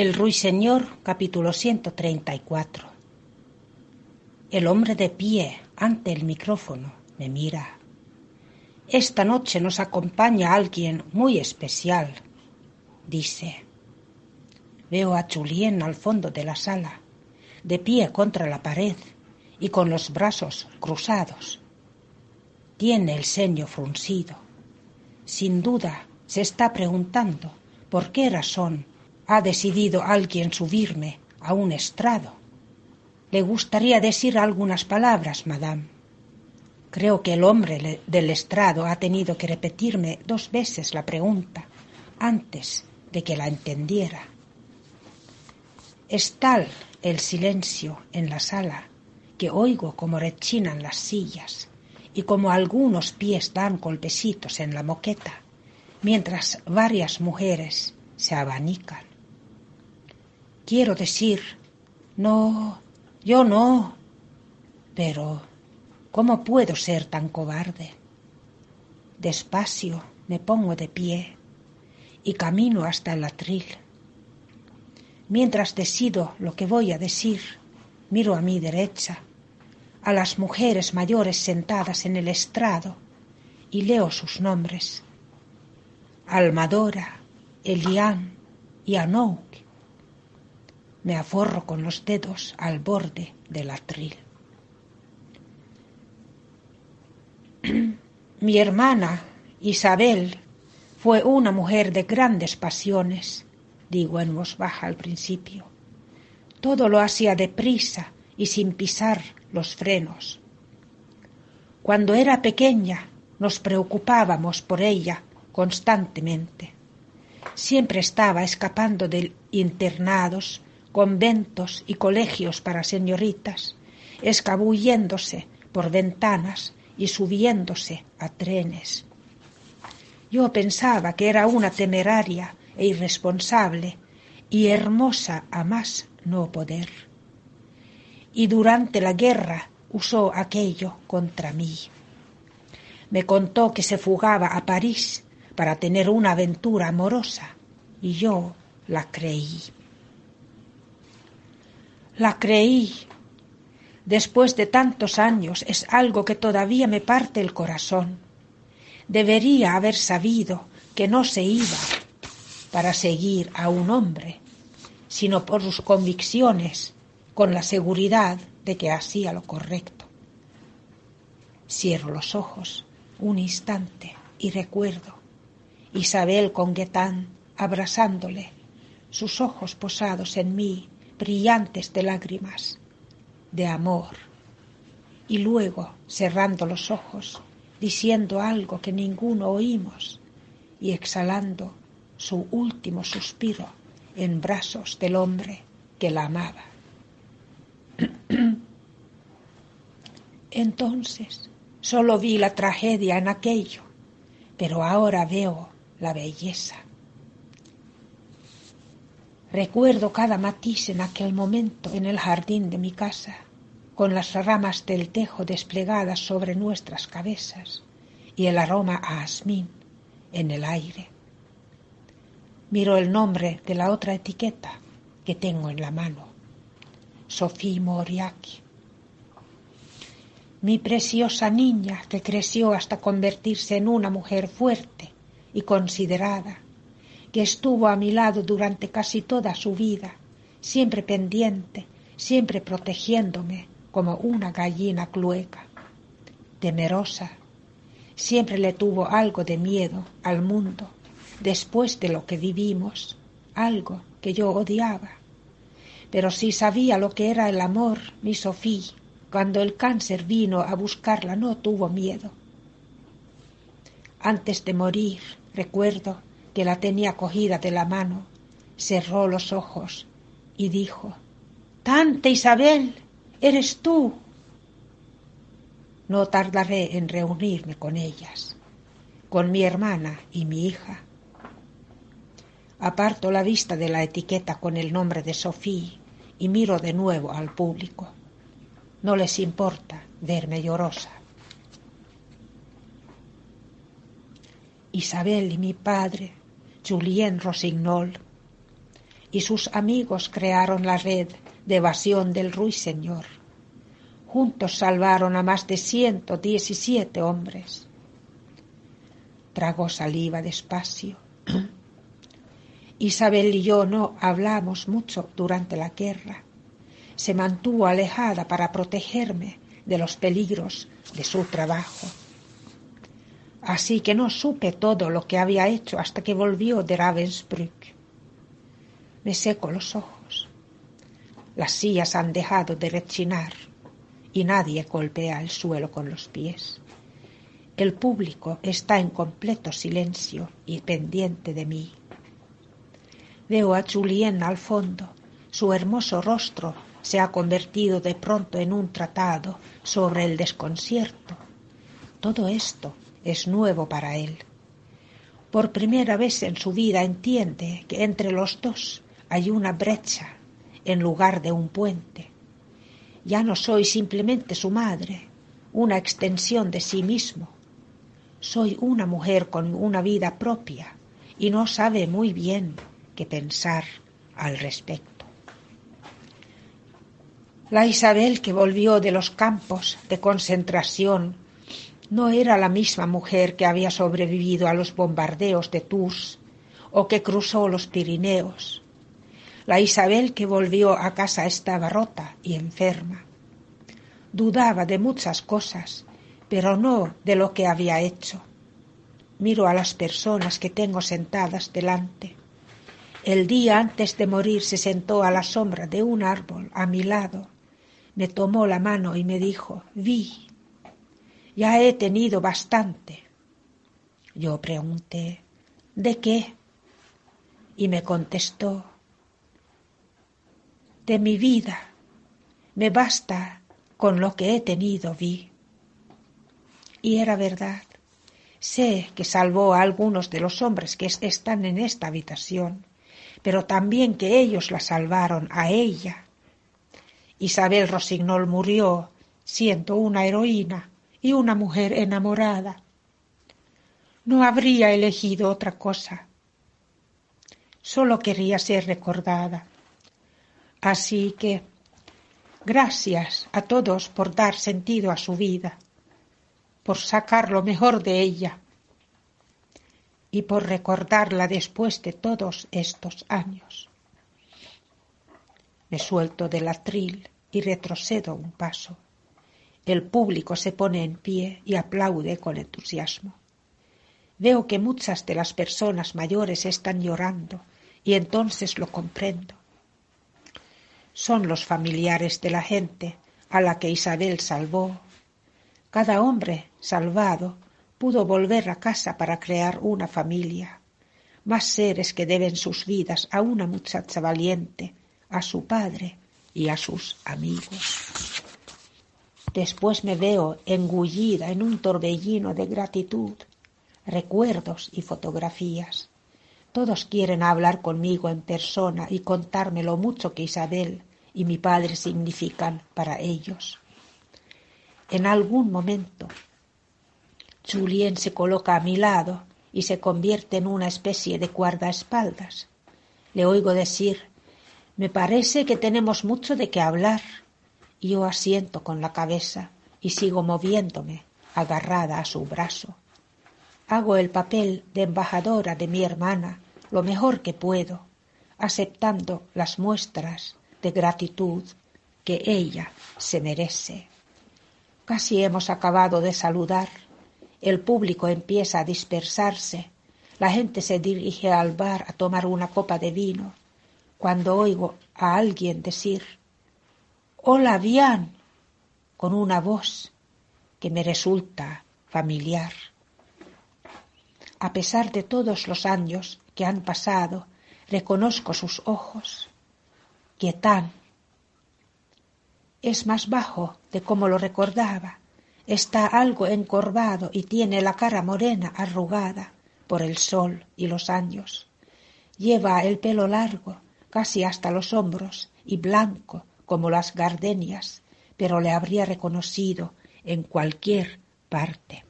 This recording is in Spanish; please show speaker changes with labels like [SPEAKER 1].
[SPEAKER 1] El Ruiseñor, capítulo 134. El hombre de pie ante el micrófono me mira. Esta noche nos acompaña alguien muy especial, dice. Veo a Julien al fondo de la sala, de pie contra la pared y con los brazos cruzados. Tiene el ceño fruncido. Sin duda se está preguntando por qué razón ha decidido alguien subirme a un estrado. Le gustaría decir algunas palabras, madame. Creo que el hombre del estrado ha tenido que repetirme dos veces la pregunta antes de que la entendiera. Es tal el silencio en la sala que oigo como rechinan las sillas y como algunos pies dan golpecitos en la moqueta, mientras varias mujeres se abanican. Quiero decir, no, yo no, pero ¿cómo puedo ser tan cobarde? Despacio me pongo de pie y camino hasta el atril Mientras decido lo que voy a decir, miro a mi derecha, a las mujeres mayores sentadas en el estrado y leo sus nombres. Almadora, Elian y Anouk. Me aforro con los dedos al borde del atril. Mi hermana, Isabel, fue una mujer de grandes pasiones digo en voz baja al principio. Todo lo hacía deprisa y sin pisar los frenos. Cuando era pequeña nos preocupábamos por ella constantemente. Siempre estaba escapando de internados, conventos y colegios para señoritas, escabulléndose por ventanas y subiéndose a trenes. Yo pensaba que era una temeraria e irresponsable y hermosa a más no poder. Y durante la guerra usó aquello contra mí. Me contó que se fugaba a París para tener una aventura amorosa y yo la creí. La creí. Después de tantos años es algo que todavía me parte el corazón. Debería haber sabido que no se iba para seguir a un hombre, sino por sus convicciones, con la seguridad de que hacía lo correcto. Cierro los ojos un instante y recuerdo Isabel con Guetán abrazándole, sus ojos posados en mí, brillantes de lágrimas, de amor, y luego cerrando los ojos, diciendo algo que ninguno oímos y exhalando su último suspiro en brazos del hombre que la amaba. Entonces solo vi la tragedia en aquello, pero ahora veo la belleza. Recuerdo cada matiz en aquel momento en el jardín de mi casa, con las ramas del tejo desplegadas sobre nuestras cabezas y el aroma a asmín en el aire. Miro el nombre de la otra etiqueta que tengo en la mano. Sofía Moriaki. Mi preciosa niña que creció hasta convertirse en una mujer fuerte y considerada, que estuvo a mi lado durante casi toda su vida, siempre pendiente, siempre protegiéndome como una gallina clueca. Temerosa, siempre le tuvo algo de miedo al mundo después de lo que vivimos, algo que yo odiaba. Pero si sabía lo que era el amor, mi Sofía, cuando el cáncer vino a buscarla no tuvo miedo. Antes de morir, recuerdo que la tenía cogida de la mano, cerró los ojos y dijo, Tante Isabel, eres tú. No tardaré en reunirme con ellas, con mi hermana y mi hija, Aparto la vista de la etiqueta con el nombre de Sofía y miro de nuevo al público. No les importa verme llorosa. Isabel y mi padre, Julien Rosignol, y sus amigos crearon la red de evasión del ruiseñor. Juntos salvaron a más de ciento diecisiete hombres. Tragó saliva despacio. Isabel y yo no hablamos mucho durante la guerra. Se mantuvo alejada para protegerme de los peligros de su trabajo. Así que no supe todo lo que había hecho hasta que volvió de Ravensbrück. Me seco los ojos. Las sillas han dejado de rechinar y nadie golpea el suelo con los pies. El público está en completo silencio y pendiente de mí. Veo a Julien al fondo. Su hermoso rostro se ha convertido de pronto en un tratado sobre el desconcierto. Todo esto es nuevo para él. Por primera vez en su vida entiende que entre los dos hay una brecha en lugar de un puente. Ya no soy simplemente su madre, una extensión de sí mismo. Soy una mujer con una vida propia y no sabe muy bien qué pensar al respecto. La Isabel que volvió de los campos de concentración no era la misma mujer que había sobrevivido a los bombardeos de Tours o que cruzó los Pirineos. La Isabel que volvió a casa estaba rota y enferma. Dudaba de muchas cosas, pero no de lo que había hecho. Miro a las personas que tengo sentadas delante. El día antes de morir se sentó a la sombra de un árbol a mi lado. Me tomó la mano y me dijo, vi, ya he tenido bastante. Yo pregunté, ¿de qué? Y me contestó, de mi vida. Me basta con lo que he tenido, vi. Y era verdad. Sé que salvó a algunos de los hombres que están en esta habitación, pero también que ellos la salvaron a ella. Isabel Rosignol murió siendo una heroína y una mujer enamorada. No habría elegido otra cosa. Solo quería ser recordada. Así que gracias a todos por dar sentido a su vida, por sacar lo mejor de ella y por recordarla después de todos estos años. Me suelto del atril y retrocedo un paso. El público se pone en pie y aplaude con entusiasmo. Veo que muchas de las personas mayores están llorando y entonces lo comprendo. Son los familiares de la gente a la que Isabel salvó. Cada hombre salvado pudo volver a casa para crear una familia. Más seres que deben sus vidas a una muchacha valiente, a su padre y a sus amigos. Después me veo engullida en un torbellino de gratitud, recuerdos y fotografías. Todos quieren hablar conmigo en persona y contarme lo mucho que Isabel y mi padre significan para ellos. En algún momento, Julien se coloca a mi lado y se convierte en una especie de guardaespaldas. Le oigo decir, me parece que tenemos mucho de qué hablar. Yo asiento con la cabeza y sigo moviéndome, agarrada a su brazo. Hago el papel de embajadora de mi hermana lo mejor que puedo, aceptando las muestras de gratitud que ella se merece. Casi hemos acabado de saludar. El público empieza a dispersarse. La gente se dirige al bar a tomar una copa de vino. Cuando oigo a alguien decir Hola, con una voz que me resulta familiar. A pesar de todos los años que han pasado, reconozco sus ojos. Quietán. Es más bajo de como lo recordaba. Está algo encorvado y tiene la cara morena arrugada por el sol y los años. Lleva el pelo largo, casi hasta los hombros, y blanco, como las gardenias, pero le habría reconocido en cualquier parte.